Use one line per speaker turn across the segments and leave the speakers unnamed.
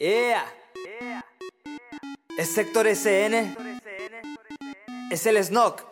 Yeah. Es Sector SN. Es el Snock.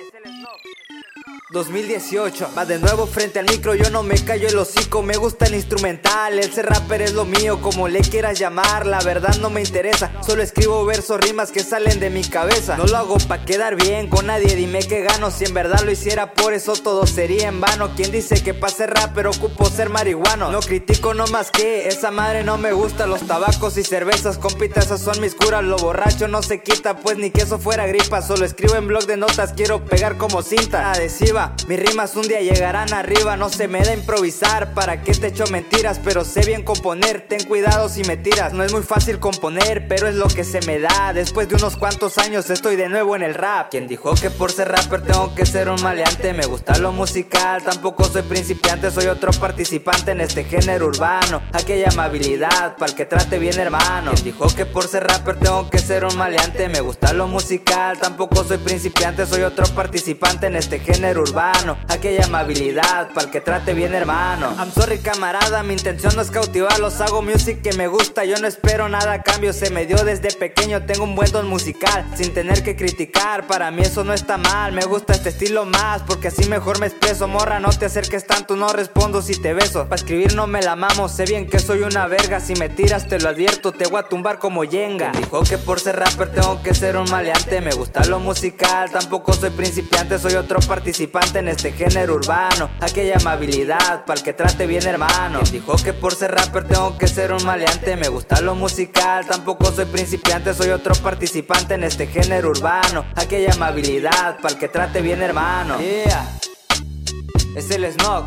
2018, va de nuevo frente al micro, yo no me callo el hocico, me gusta el instrumental, el ser rapper es lo mío, como le quieras llamar, la verdad no me interesa, solo escribo versos, rimas que salen de mi cabeza, no lo hago pa' quedar bien con nadie, dime que gano, si en verdad lo hiciera por eso todo sería en vano, quien dice que pa' ser rapper ocupo ser marihuano, no critico no más que, esa madre no me gusta, los tabacos y cervezas, compita esas son mis curas, lo borracho no se quita, pues ni que eso fuera gripa, solo escribo en blog de notas, quiero pegar como cinta mis rimas un día llegarán arriba, no se me da improvisar, para que te echo mentiras, pero sé bien componer, ten cuidado si me tiras, no es muy fácil componer, pero es lo que se me da, después de unos cuantos años estoy de nuevo en el rap. Quien dijo que por ser rapper tengo que ser un maleante, me gusta lo musical, tampoco soy principiante, soy otro participante en este género urbano, aquella amabilidad, para el que trate bien hermano. Quien dijo que por ser rapper tengo que ser un maleante, me gusta lo musical, tampoco soy principiante, soy otro participante en este género urbano aquella amabilidad, para el que trate bien hermano. I'm sorry camarada, mi intención no es cautivarlos, hago music que me gusta, yo no espero nada cambio, se me dio desde pequeño, tengo un buen don musical, sin tener que criticar, para mí eso no está mal, me gusta este estilo más, porque así mejor me expreso, morra, no te acerques tanto, no respondo si te beso, para escribir no me la mamo, sé bien que soy una verga, si me tiras te lo advierto, te voy a tumbar como yenga. Dijo que por ser rapper tengo que ser un maleante, me gusta lo musical, tampoco soy principiante, soy otro participante en este género urbano. Aquella amabilidad, para el que trate bien hermano. dijo que por ser rapper tengo que ser un maleante. Me gusta lo musical, tampoco soy principiante, soy otro participante en este género urbano. Aquella amabilidad, para el que trate bien hermano. Yeah, es el Snog.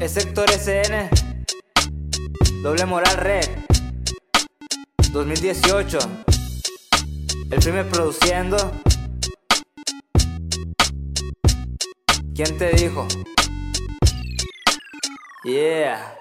Es Sector SN. Doble Moral Red. 2018. El primer produciendo. ¿Quién te dijo? Yeah.